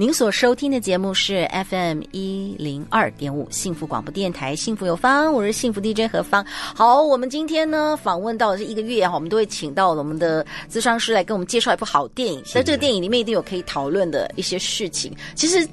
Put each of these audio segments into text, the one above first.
您所收听的节目是 FM 一零二点五幸福广播电台，幸福有方，我是幸福 DJ 何芳。好，我们今天呢访问到的是一个月哈，我们都会请到我们的咨商师来跟我们介绍一部好电影，在这个电影里面一定有可以讨论的一些事情。其实。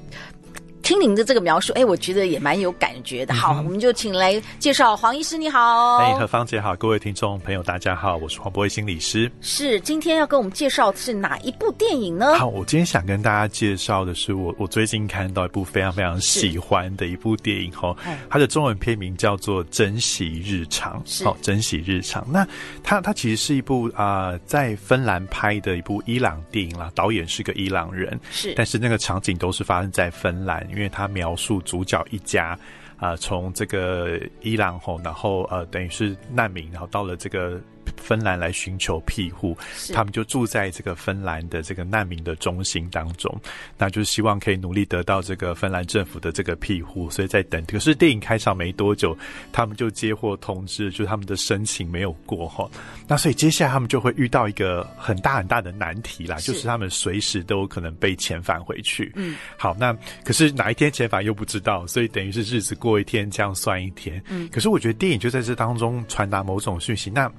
听您的这个描述，哎，我觉得也蛮有感觉的。好，嗯、我们就请来介绍黄医师，你好。哎，何芳姐好，各位听众朋友，大家好，我是黄柏惟心理师。是，今天要跟我们介绍的是哪一部电影呢？好，我今天想跟大家介绍的是我我最近看到一部非常非常喜欢的一部电影哦，它的中文片名叫做《珍惜日常》。好，《珍惜日常》。那它它其实是一部啊、呃，在芬兰拍的一部伊朗电影啦，导演是个伊朗人，是，但是那个场景都是发生在芬兰。因为他描述主角一家，啊、从这个伊朗后，然后呃，等于是难民，然后到了这个。芬兰来寻求庇护，他们就住在这个芬兰的这个难民的中心当中，那就是希望可以努力得到这个芬兰政府的这个庇护，所以在等。可是电影开场没多久，他们就接获通知，就是他们的申请没有过哈。那所以接下来他们就会遇到一个很大很大的难题啦，就是他们随时都有可能被遣返回去。嗯，好，那可是哪一天遣返又不知道，所以等于是日子过一天，这样算一天。嗯，可是我觉得电影就在这当中传达某种讯息。那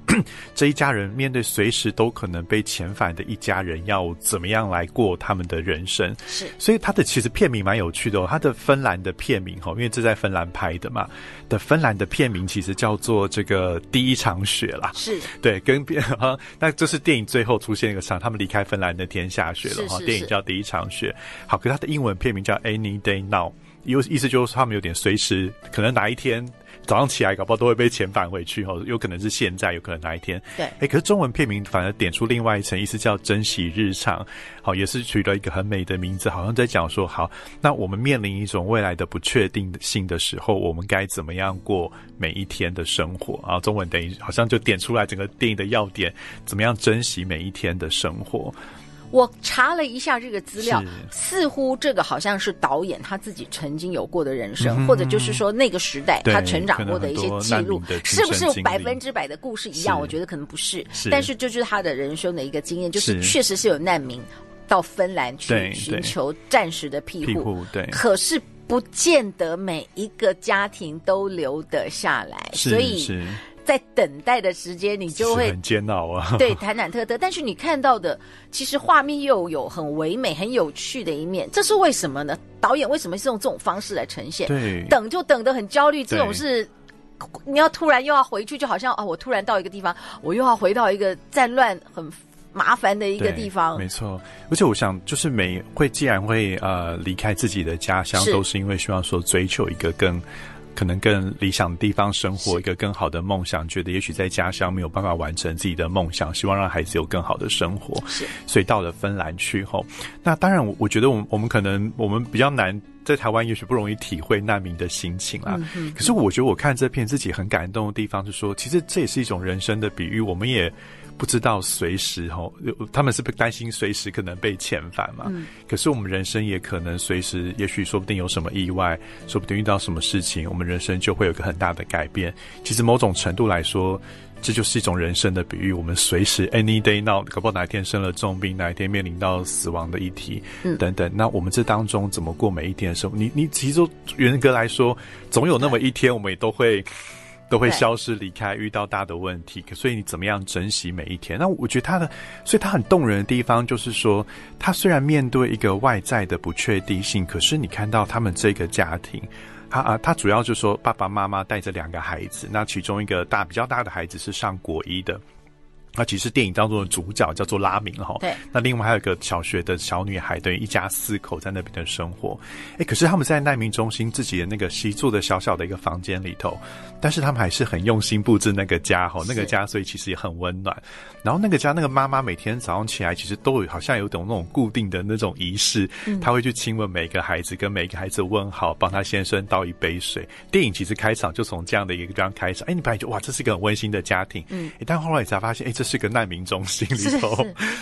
这一家人面对随时都可能被遣返的一家人，要怎么样来过他们的人生？是，所以他的其实片名蛮有趣的哦。他的芬兰的片名哈，因为这在芬兰拍的嘛，的芬兰的片名其实叫做这个第一场雪啦。是，对，跟片哈，那这是电影最后出现一个场，他们离开芬兰那天下雪了哈。电影叫第一场雪。好，可是他的英文片名叫 Any Day Now，有意思就是他们有点随时可能哪一天。早上起来，搞不好都会被遣返回去哦。有可能是现在，有可能哪一天。对，哎、欸，可是中文片名反而点出另外一层意思，叫珍惜日常。好，也是取了一个很美的名字，好像在讲说，好，那我们面临一种未来的不确定性的时候，我们该怎么样过每一天的生活？然后中文等于好像就点出来整个电影的要点，怎么样珍惜每一天的生活。我查了一下这个资料，似乎这个好像是导演他自己曾经有过的人生，嗯、或者就是说那个时代他成长过的一些记录，是不是百分之百的故事一样？我觉得可能不是，是，但是这就是他的人生的一个经验，就是确实是有难民到芬兰去寻求暂时的庇护，对，可是不见得每一个家庭都留得下来，所以。在等待的时间，你就会很煎熬啊。对，忐忐忑忑。但是你看到的，其实画面又有很唯美、很有趣的一面。这是为什么呢？导演为什么是用这种方式来呈现？对，等就等得很焦虑。这种是你要突然又要回去，就好像啊，我突然到一个地方，我又要回到一个战乱很麻烦的一个地方。没错，而且我想，就是每会既然会呃离开自己的家乡，是都是因为希望说追求一个更。可能更理想的地方生活，一个更好的梦想，觉得也许在家乡没有办法完成自己的梦想，希望让孩子有更好的生活，是，所以到了芬兰去后，那当然我我觉得我们我们可能我们比较难在台湾，也许不容易体会难民的心情啦。嗯，可是我觉得我看这片自己很感动的地方是说，其实这也是一种人生的比喻，我们也。不知道随时吼，他们是不担心随时可能被遣返嘛？嗯。可是我们人生也可能随时，也许说不定有什么意外，说不定遇到什么事情，我们人生就会有个很大的改变。其实某种程度来说，这就是一种人生的比喻。我们随时 any day now，搞不好哪一天生了重病，哪一天面临到死亡的议题，嗯，等等。那我们这当中怎么过每一天的生活？你你其实严格来说，总有那么一天，我们也都会。都会消失离开，遇到大的问题，所以你怎么样珍惜每一天？那我觉得他的，所以他很动人的地方就是说，他虽然面对一个外在的不确定性，可是你看到他们这个家庭，他啊，他主要就是说爸爸妈妈带着两个孩子，那其中一个大比较大的孩子是上国一的。那其实电影当中的主角叫做拉明哈，对。那另外还有一个小学的小女孩，等于一家四口在那边的生活。哎，可是他们在难民中心自己的那个习作的小小的一个房间里头，但是他们还是很用心布置那个家哈，那个家所以其实也很温暖。然后那个家那个妈妈每天早上起来，其实都有好像有种那种固定的那种仪式，她会去亲吻每个孩子，跟每个孩子问好，帮他先生倒一杯水。电影其实开场就从这样的一个地方开始，哎，你本来就哇，这是一个很温馨的家庭，嗯，但后来你才发现，哎。这是个难民中心里头，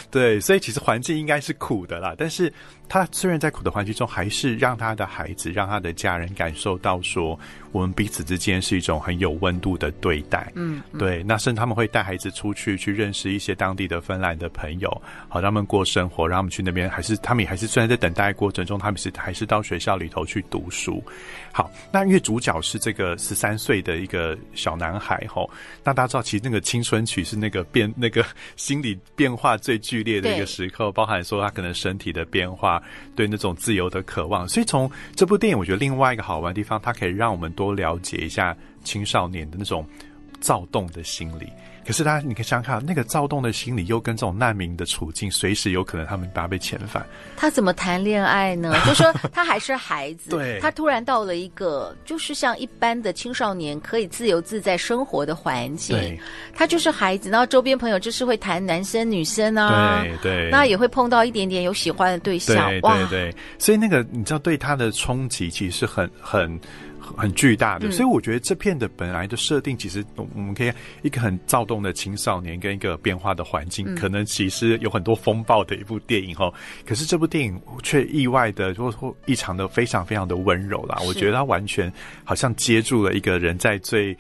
对，所以其实环境应该是苦的啦。但是他虽然在苦的环境中，还是让他的孩子、让他的家人感受到说，我们彼此之间是一种很有温度的对待。嗯，对。那甚至他们会带孩子出去去认识一些当地的芬兰的朋友，好让他们过生活，让他们去那边，还是他们也还是虽然在等待过程中，他们是还是到学校里头去读书。好，那因为主角是这个十三岁的一个小男孩，吼，那大家知道，其实那个青春期是那个变。那个心理变化最剧烈的一个时刻，包含说他可能身体的变化，对那种自由的渴望。所以从这部电影，我觉得另外一个好玩的地方，它可以让我们多了解一下青少年的那种躁动的心理。可是他，你可以想想看，那个躁动的心理又跟这种难民的处境，随时有可能他们把他被遣返。他怎么谈恋爱呢？就说他还是孩子，对，他突然到了一个就是像一般的青少年可以自由自在生活的环境。对，他就是孩子，然后周边朋友就是会谈男生女生啊，对对，那也会碰到一点点有喜欢的对象，对对对，所以那个你知道，对他的冲击其实是很很。很巨大的，所以我觉得这片的本来的设定，其实我们可以一个很躁动的青少年跟一个变化的环境，可能其实有很多风暴的一部电影哈。可是这部电影却意外的，或或异常的非常非常的温柔啦。我觉得它完全好像接住了一个人在最。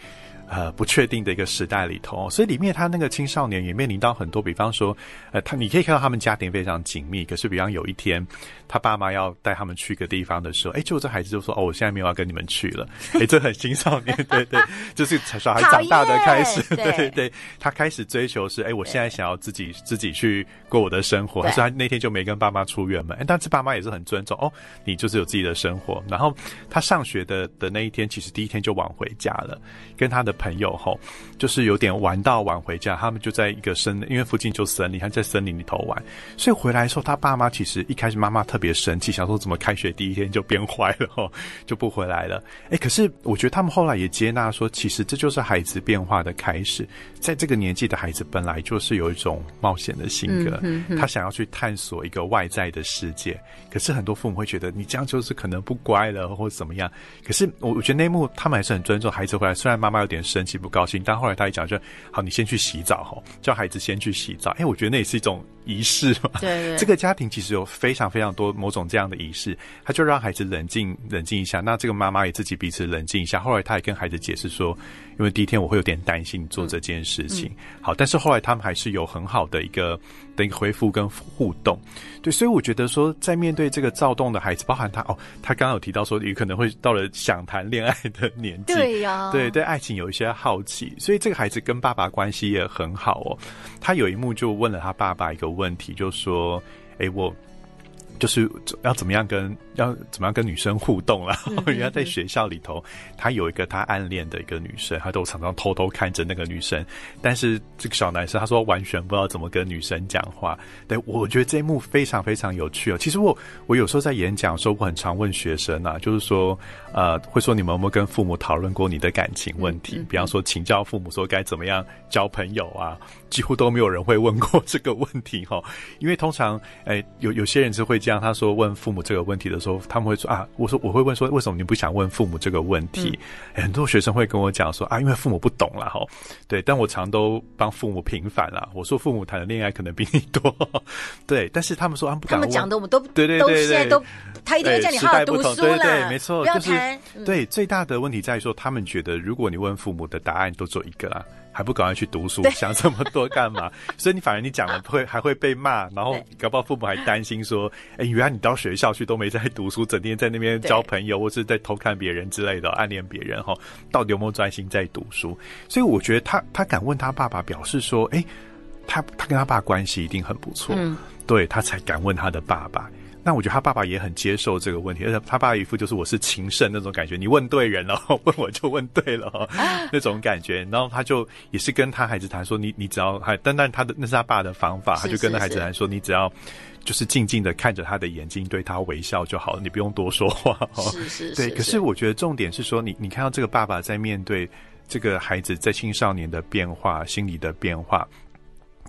呃，不确定的一个时代里头，所以里面他那个青少年也面临到很多，比方说，呃，他你可以看到他们家庭非常紧密，可是比方有一天，他爸妈要带他们去一个地方的时候，哎，就这孩子就说，哦，我现在没有要跟你们去了，哎，这很青少年，对对，就是小孩长大的开始，对。对对，他开始追求是，哎，我现在想要自己自己去过我的生活，所以他那天就没跟爸妈出远门，哎，但是爸妈也是很尊重，哦，你就是有自己的生活，然后他上学的的那一天，其实第一天就晚回家了，跟他的。朋友吼，就是有点玩到晚回家，他们就在一个森，因为附近就森林，他在森林里头玩，所以回来的时候，他爸妈其实一开始妈妈特别生气，想说怎么开学第一天就变坏了吼，就不回来了。哎，可是我觉得他们后来也接纳说，其实这就是孩子变化的开始，在这个年纪的孩子本来就是有一种冒险的性格，他想要去探索一个外在的世界。可是很多父母会觉得你这样就是可能不乖了，或者怎么样。可是我我觉得内幕他们还是很尊重孩子回来，虽然妈妈有点。生气不高兴，但后来他一讲就好，你先去洗澡哈，叫孩子先去洗澡。哎，我觉得那也是一种仪式嘛。对，对，这个家庭其实有非常非常多某种这样的仪式，他就让孩子冷静冷静一下。那这个妈妈也自己彼此冷静一下。后来他也跟孩子解释说，因为第一天我会有点担心做这件事情。嗯嗯、好，但是后来他们还是有很好的一个的一个回复跟互动。对，所以我觉得说，在面对这个躁动的孩子，包含他哦，他刚刚有提到说，有可能会到了想谈恋爱的年纪。对呀、啊，对对，爱情有一些好奇，所以这个孩子跟爸爸关系也很好哦。他有一幕就问了他爸爸一个问题，就说：“哎，我。”就是要怎么样跟要怎么样跟女生互动啦。人家在学校里头，他有一个他暗恋的一个女生，他都常常偷偷看着那个女生。但是这个小男生他说完全不知道怎么跟女生讲话。对，我觉得这一幕非常非常有趣哦。其实我我有时候在演讲的时候，我很常问学生啊，就是说呃，会说你们有没有跟父母讨论过你的感情问题？比方说请教父母说该怎么样 交朋友啊，几乎都没有人会问过这个问题哈。因为通常哎，有有些人是会。当他说问父母这个问题的时候，他们会说啊，我说我会问说，为什么你不想问父母这个问题？嗯、很多学生会跟我讲说啊，因为父母不懂了哈。对，但我常都帮父母平反了。我说父母谈的恋爱可能比你多，对，但是他们说他们不敢问。他们讲的我们都对对对对，他一定会叫你好好读书了。对，对，没错，就是、嗯、对最大的问题在于说，他们觉得如果你问父母的答案都做一个啊。还不赶快去读书，想这么多干嘛？所以你反而你讲了会还会被骂，然后搞不好父母还担心说，哎，原来你到学校去都没在读书，整天在那边交朋友，或是在偷看别人之类的，暗恋别人哈，到底有没有专心在读书？所以我觉得他他敢问他爸爸，表示说，哎，他他跟他爸关系一定很不错，嗯，对他才敢问他的爸爸。那我觉得他爸爸也很接受这个问题，而且他爸爸一副就是我是情圣那种感觉，你问对人了，问我就问对了，那种感觉。然后他就也是跟他孩子谈说，你你只要还，但但他的那是他爸的方法，他就跟他孩子谈说，你只要就是静静的看着他的眼睛，对他微笑就好了，你不用多说话。是是是。对，可是我觉得重点是说，你你看到这个爸爸在面对这个孩子在青少年的变化、心理的变化。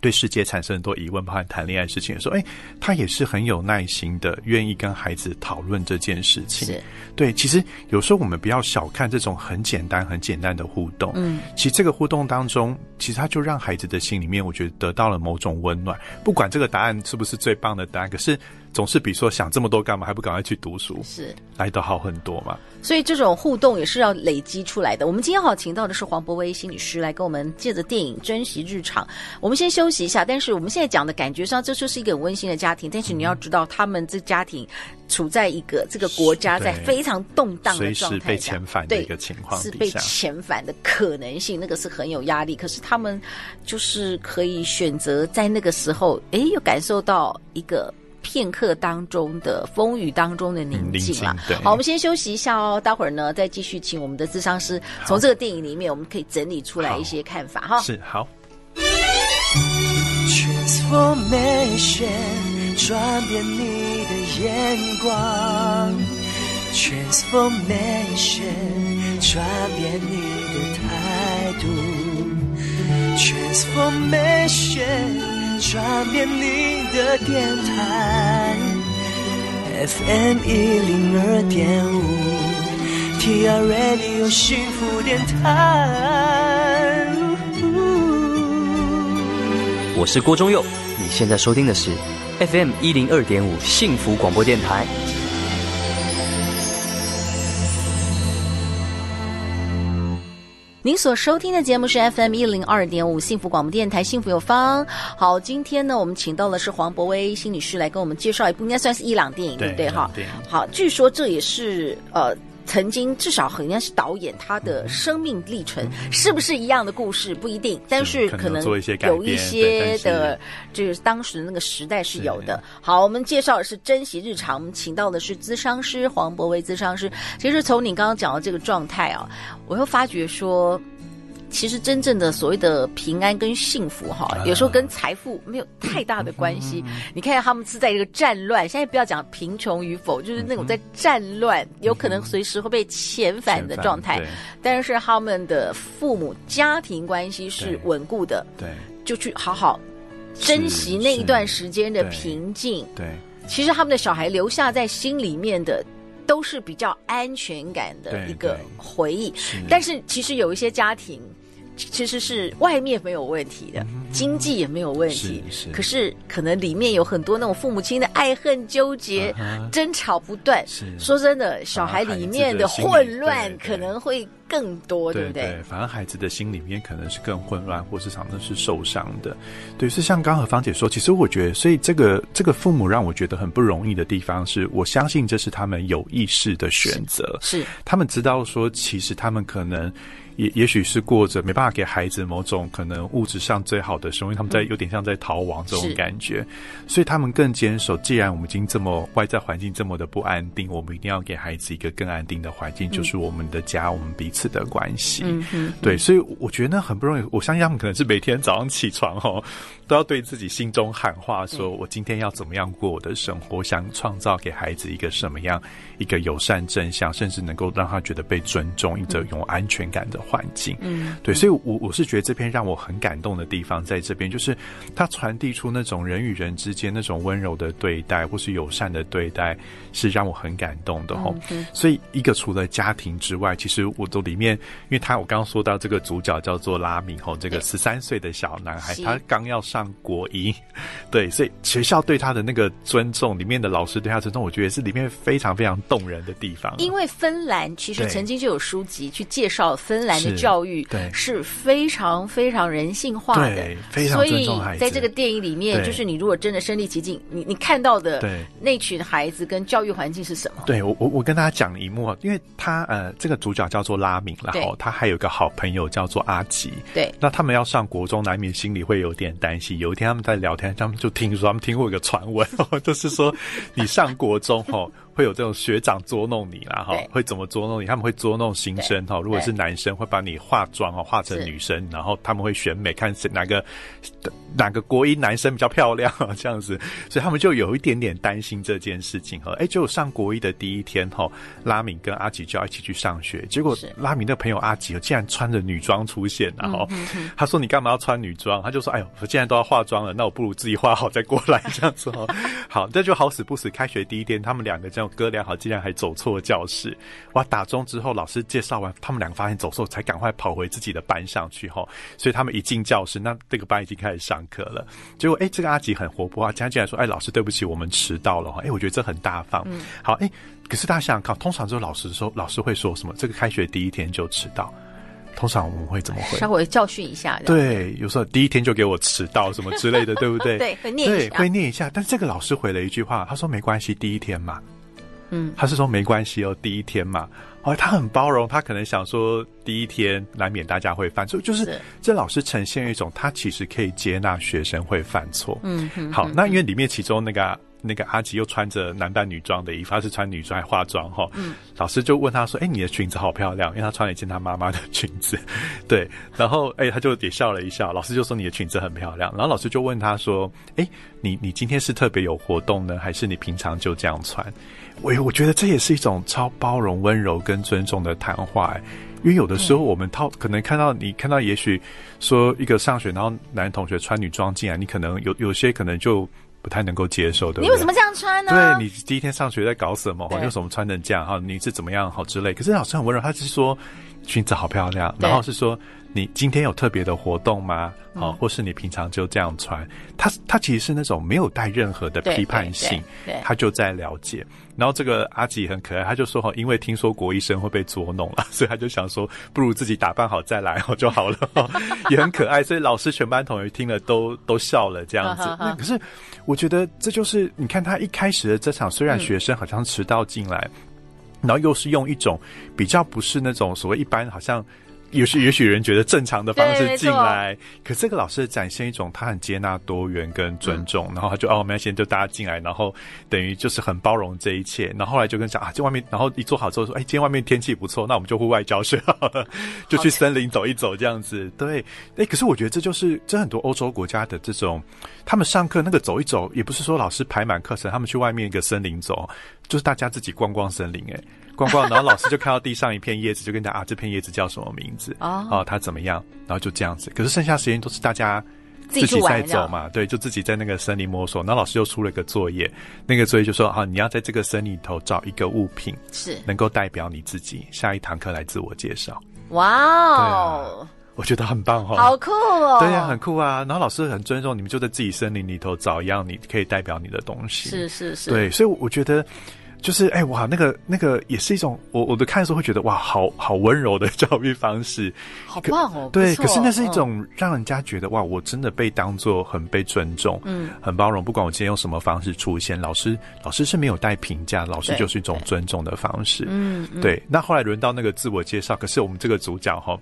对世界产生很多疑问，包含谈恋爱事情的时候，哎，他也是很有耐心的，愿意跟孩子讨论这件事情。是对，其实有时候我们不要小看这种很简单、很简单的互动。嗯，其实这个互动当中，其实他就让孩子的心里面，我觉得得到了某种温暖。不管这个答案是不是最棒的答案，可是。总是比说想这么多干嘛，还不赶快去读书，是来得好很多嘛。所以这种互动也是要累积出来的。我们今天好请到的是黄博威心理师来跟我们借着电影珍惜日常。我们先休息一下，但是我们现在讲的感觉上，这就是一个很温馨的家庭。但是你要知道，他们这家庭处在一个这个国家在非常动荡的状态下，随时被遣返的一个情况，是被遣返的可能性，那个是很有压力。可是他们就是可以选择在那个时候，哎，又感受到一个。片刻当中的风雨当中的宁静了。好，我们先休息一下哦，待会儿呢再继续请我们的智商师从这个电影里面，我们可以整理出来一些看法哈。是好。Transformation，转变你的眼光。Transformation，转变你的态度。Transformation。转变你的电台，FM 一零二点五，TR Radio 幸福电台。我是郭忠佑，你现在收听的是 FM 一零二点五幸福广播电台。您所收听的节目是 FM 一零二点五幸福广播电台，幸福有方。好，今天呢，我们请到的是黄博威新女士来跟我们介绍一部应该算是伊朗电影，对不对？哈，好，据说这也是呃。曾经至少应该是导演他的生命历程，嗯、是不是一样的故事不一定，但是可能有一些的，就是当时的那个时代是有的。好，我们介绍的是珍惜日常，我们请到的是咨商师黄博威咨商师。其实从你刚刚讲的这个状态啊，我又发觉说。其实真正的所谓的平安跟幸福哈，有时候跟财富没有太大的关系。你看他们是在一个战乱，现在不要讲贫穷与否，就是那种在战乱，有可能随时会被遣返的状态。但是他们的父母家庭关系是稳固的，对，就去好好珍惜那一段时间的平静。对，其实他们的小孩留下在心里面的都是比较安全感的一个回忆。但是其实有一些家庭。其实是外面没有问题的，嗯、经济也没有问题，是是，可是可能里面有很多那种父母亲的爱恨纠结、啊、争吵不断。是说真的，小孩里面的混乱可能会更多，对，不对？对，反而孩子的心里面可能是更混乱，或是常常是受伤的。对，是像刚和芳姐说，其实我觉得，所以这个这个父母让我觉得很不容易的地方是，我相信这是他们有意识的选择，是，是他们知道说，其实他们可能。也也许是过着没办法给孩子某种可能物质上最好的生活，因为他们在有点像在逃亡这种感觉，所以他们更坚守。既然我们已经这么外在环境这么的不安定，我们一定要给孩子一个更安定的环境，就是我们的家，我们彼此的关系。对，所以我觉得那很不容易。我相信他们可能是每天早上起床哦，都要对自己心中喊话，说我今天要怎么样过我的生活，想创造给孩子一个什么样一个友善正向，甚至能够让他觉得被尊重，一种有安全感的环境，嗯，对，所以我，我我是觉得这篇让我很感动的地方在这边，就是它传递出那种人与人之间那种温柔的对待，或是友善的对待，是让我很感动的吼。嗯，所以，一个除了家庭之外，其实我都里面，因为他我刚刚说到这个主角叫做拉米吼，这个十三岁的小男孩，他刚要上国一，对，所以学校对他的那个尊重，里面的老师对他尊重，我觉得是里面非常非常动人的地方。因为芬兰其实曾经就有书籍去介绍芬兰的教育。对，是非常非常人性化的。对非常尊重孩子。所以在这个电影里面，就是你如果真的身临其境，你你看到的对那群孩子跟教育环境是什么？对我我我跟大家讲一幕啊，因为他呃这个主角叫做拉明，然后他还有一个好朋友叫做阿吉。对，那他们要上国中，难免心里会有点担心。有一天他们在聊天，他们就听说他们听过一个传闻，就是说你上国中后。会有这种学长捉弄你啦，哈，会怎么捉弄你？他们会捉弄新生哈。如果是男生，会把你化妆哦，化成女生，然后他们会选美，看哪个哪个国一男生比较漂亮 这样子。所以他们就有一点点担心这件事情哈。哎，就上国一的第一天哈，拉敏跟阿吉就要一起去上学，结果拉敏的朋友阿吉竟然穿着女装出现，然后他说：“你干嘛要穿女装？”他就说：“哎呦，我既然都要化妆了，那我不如自己化好再过来这样子哦。”好，这就好死不死，开学第一天，他们两个这样。哥俩好，竟然还走错教室！哇，打钟之后，老师介绍完，他们两个发现走错，才赶快跑回自己的班上去哈。所以他们一进教室，那这个班已经开始上课了。结果，哎、欸，这个阿吉很活泼啊，他竟然说：“哎、欸，老师，对不起，我们迟到了。”哈，哎，我觉得这很大方。嗯，好，哎、欸，可是大家想想看，通常这个老师说，老师会说什么？这个开学第一天就迟到。通常我们会怎么会？稍微教训一下。对，有时候第一天就给我迟到什么之类的，对不对？对，会念一下。对，会念一下。但是这个老师回了一句话，他说：“没关系，第一天嘛。”嗯，他是说没关系哦，第一天嘛，哦，他很包容，他可能想说第一天难免大家会犯错，就是，这老师呈现一种他其实可以接纳学生会犯错。嗯，好，那因为里面其中那个。那个阿吉又穿着男扮女装的衣服，他是穿女装还化妆哈。嗯，老师就问他说：“哎、欸，你的裙子好漂亮。”因为他穿了一件他妈妈的裙子，对。然后哎、欸，他就也笑了一笑。老师就说：“你的裙子很漂亮。”然后老师就问他说：“哎、欸，你你今天是特别有活动呢，还是你平常就这样穿？”我我觉得这也是一种超包容、温柔跟尊重的谈话。因为有的时候我们套可能看到你看到，也许说一个上学，然后男同学穿女装进来，你可能有有些可能就。不太能够接受，对不对？你为什么这样穿呢？对，你第一天上学在搞什么？你为什么穿成这样？哈，你是怎么样？好之类。可是老师很温柔，他是说裙子好漂亮，然后是说你今天有特别的活动吗？好，或是你平常就这样穿？他他其实是那种没有带任何的批判性，他就在了解。然后这个阿吉很可爱，他就说哈，因为听说国医生会被捉弄了，所以他就想说，不如自己打扮好再来哦就好了，也很可爱。所以老师全班同学听了都都笑了这样子。那可是我觉得这就是你看他一开始的这场，虽然学生好像迟到进来，然后又是用一种比较不是那种所谓一般好像。也许也许人觉得正常的方式进来，可这个老师展现一种他很接纳多元跟尊重，嗯、然后他就哦，我们要先就大家进来，然后等于就是很包容这一切，然后后来就跟讲啊，这外面，然后一做好之后说，哎，今天外面天气不错，那我们就户外教学好了，就去森林走一走这样子。对，哎，可是我觉得这就是这很多欧洲国家的这种，他们上课那个走一走，也不是说老师排满课程，他们去外面一个森林走，就是大家自己逛逛森林，哎。逛逛，然后老师就看到地上一片叶子，就跟他啊，这片叶子叫什么名字？哦，哦，他怎么样？然后就这样子。可是剩下时间都是大家自己在走嘛，对，就自己在那个森林摸索。然后老师又出了一个作业，那个作业就说：啊，你要在这个森林里头找一个物品，是能够代表你自己。下一堂课来自我介绍。哇哦，啊，我觉得很棒哦，好酷哦，对呀，啊，很酷啊。然后老师很尊重你们，就在自己森林里头找一样你可以代表你的东西。是是是，对，所以我觉得。就是哎、欸、哇，那个那个也是一种我我的看的时候会觉得哇，好好温柔的 教育方式，好棒哦。对，可是那是一种让人家觉得哇，我真的被当做很被尊重，嗯，很包容。不管我今天用什么方式出现，老师老师是没有带评价，老师就是一种尊重的方式。嗯，对。那后来轮到那个自我介绍，可是我们这个主角哈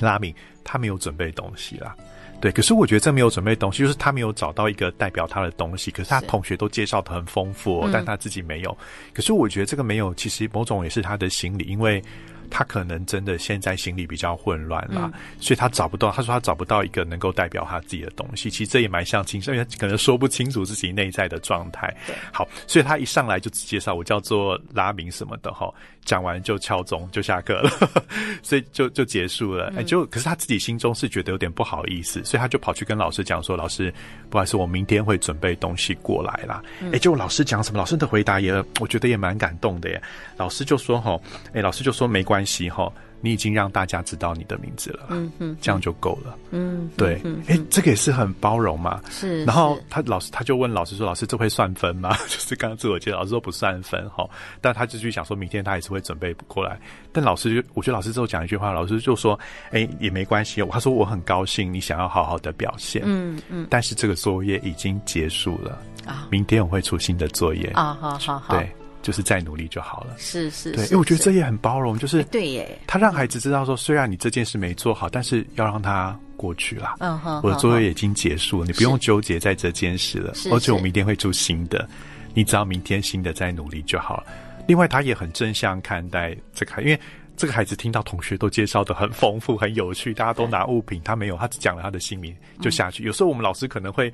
拉米他没有准备东西啦。对，可是我觉得这没有准备东西，就是他没有找到一个代表他的东西。可是他同学都介绍的很丰富，哦，但他自己没有。可是我觉得这个没有，其实某种也是他的心理，因为。他可能真的现在心里比较混乱啦，嗯、所以他找不到。他说他找不到一个能够代表他自己的东西。其实这也蛮像青少年，因为可能说不清楚自己内在的状态。对，好，所以他一上来就只介绍我叫做拉明什么的哈，讲完就敲钟就下课了，所以就就结束了。哎、嗯，就可是他自己心中是觉得有点不好意思，所以他就跑去跟老师讲说：“老师，不好意思，我明天会准备东西过来啦。嗯”哎，就老师讲什么，老师的回答也我觉得也蛮感动的耶。老师就说：“哈，哎，老师就说没关系。”关系哈，你已经让大家知道你的名字了，嗯嗯，这样就够了，嗯，对，哎，这个也是很包容嘛，是。然后他老师他就问老师说：“老师，这会算分吗？” 就是刚刚自我介绍，老师说不算分哈，但他就去想说明天他也是会准备过来。但老师就我觉得老师之后讲一句话，老师就说：“哎，也没关系。”他说：“我很高兴你想要好好的表现，嗯嗯，但是这个作业已经结束了啊，明天我会出新的作业啊，好好好，对。”就是再努力就好了，是是，对，因为我觉得这也很包容，就是对耶。他让孩子知道说，虽然你这件事没做好，但是要让他过去了。嗯哼，我的作业已经结束了，你不用纠结在这件事了。而且我们一定会出新的，你只要明天新的再努力就好了。另外，他也很正向看待这个，因为。这个孩子听到同学都介绍的很丰富、很有趣，大家都拿物品，他没有，他只讲了他的姓名就下去。有时候我们老师可能会，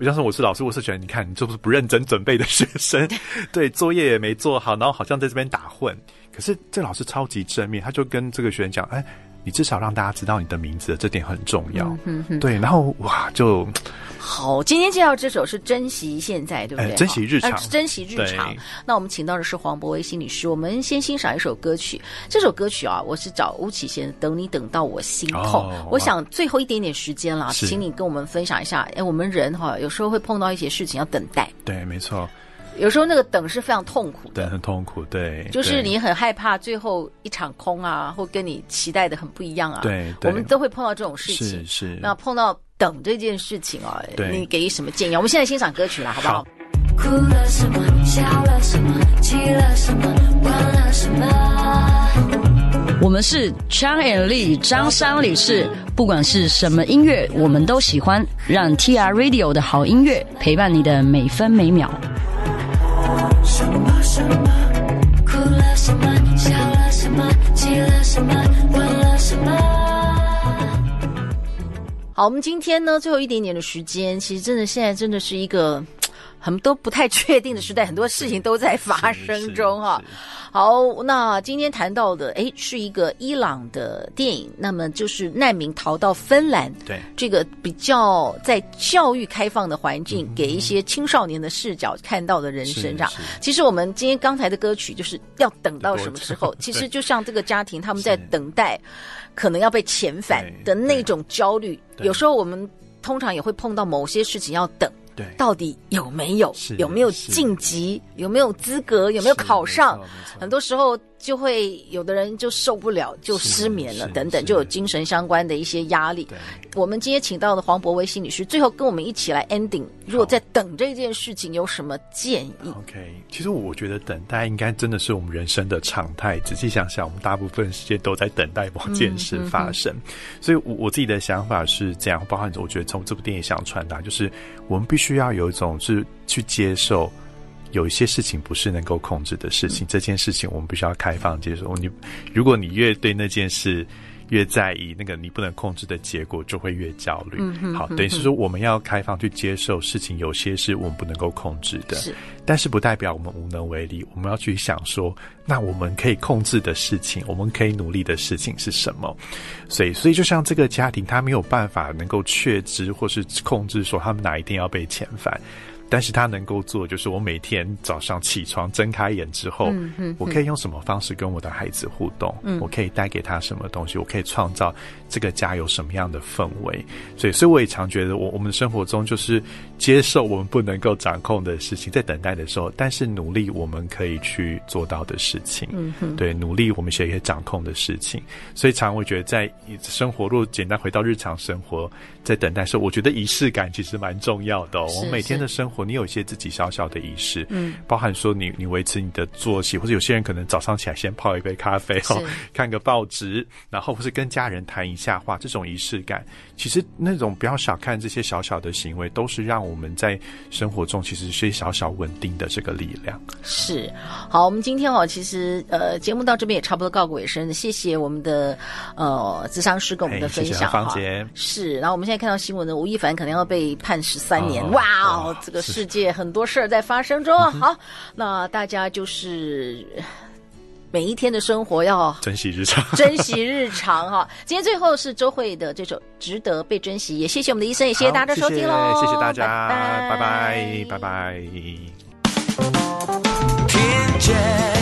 像是我是老师，我是觉得你看你这不是不认真准备的学生，对，作业也没做好，然后好像在这边打混。可是这老师超级正面，他就跟这个学生讲，哎。你至少让大家知道你的名字，这点很重要。嗯哼哼，对，然后哇，就好。今天介绍这首是珍惜现在，对不对？珍惜日常，呃、珍惜日常。那我们请到的是黄博威心理师。我们先欣赏一首歌曲。这首歌曲啊，我是找巫启贤，等你等到我心痛。哦、我想最后一点点时间了，请你跟我们分享一下。哎，我们人哈，有时候会碰到一些事情要等待。对，没错。有时候那个等是非常痛苦的，对，很痛苦，对，就是你很害怕最后一场空啊，或跟你期待的很不一样啊，对，我们都会碰到这种事情，是是。那碰到等这件事情啊，你给什么建议？我们现在欣赏歌曲了，好不好？哭了什么？笑了什么？气了什么？忘了什么？我们是张 and Lee 张商理事，不管是什么音乐，我们都喜欢，让 TR Radio 的好音乐陪伴你的每分每秒。什么什么？哭了什么？笑了什么？气了什么？忘了什么？好，我们今天呢，最后一点点的时间，其实真的现在真的是一个很多不太确定的时代，很多事情都在发生中哈。好，那今天谈到的，诶，是一个伊朗的电影，那么就是难民逃到芬兰，对，这个比较在教育开放的环境，给一些青少年的视角看到的人生上。其实我们今天刚才的歌曲就是要等到什么时候？其实就像这个家庭，他们在等待可能要被遣返的那种焦虑。有时候我们通常也会碰到某些事情要等。对，到底有没有？有没有晋级？有没有资格？有没有考上？很多时候。就会有的人就受不了，就失眠了，等等，就有精神相关的一些压力。我们今天请到的黄博威心理师，最后跟我们一起来 ending。如果在等这件事情，有什么建议？OK，其实我觉得等待应该真的是我们人生的常态。仔细想想，我们大部分时间都在等待某件事发生。嗯、所以，我我自己的想法是这样，包含我觉得从这部电影想传达，就是我们必须要有一种是去接受。有一些事情不是能够控制的事情，嗯、这件事情我们必须要开放接受。你，如果你越对那件事越在意，那个你不能控制的结果就会越焦虑。好，等于是说我们要开放去接受事情，有些是我们不能够控制的，是，但是不代表我们无能为力。我们要去想说，那我们可以控制的事情，我们可以努力的事情是什么？所以，所以就像这个家庭，他没有办法能够确知或是控制说他们哪一天要被遣返。但是他能够做，就是我每天早上起床睁开眼之后，嗯嗯嗯、我可以用什么方式跟我的孩子互动？嗯、我可以带给他什么东西？我可以创造这个家有什么样的氛围？所以，所以我也常觉得我，我我们生活中就是接受我们不能够掌控的事情，在等待的时候，但是努力我们可以去做到的事情。对，努力我们可以掌控的事情。所以，常常会觉得在生活，如果简单回到日常生活，在等待的时候，我觉得仪式感其实蛮重要的哦。我们每天的生活。你有一些自己小小的仪式，嗯，包含说你你维持你的作息，或者有些人可能早上起来先泡一杯咖啡，哦，看个报纸，然后或是跟家人谈一下话，这种仪式感，其实那种不要小看这些小小的行为，都是让我们在生活中其实是小小稳定的这个力量。是，好，我们今天哦，其实呃，节目到这边也差不多告个尾声，谢谢我们的呃智商师跟我们的分享，芳姐。是，然后我们现在看到新闻呢，吴亦凡可能要被判十三年，哦，哇哦，这个。世界很多事儿在发生中，好，那大家就是每一天的生活要珍惜日常，珍惜日常哈。今天最后是周慧的这首《值得被珍惜》，也谢谢我们的医生，也谢谢大家的收听喽，谢谢大家，拜拜，拜拜，拜拜。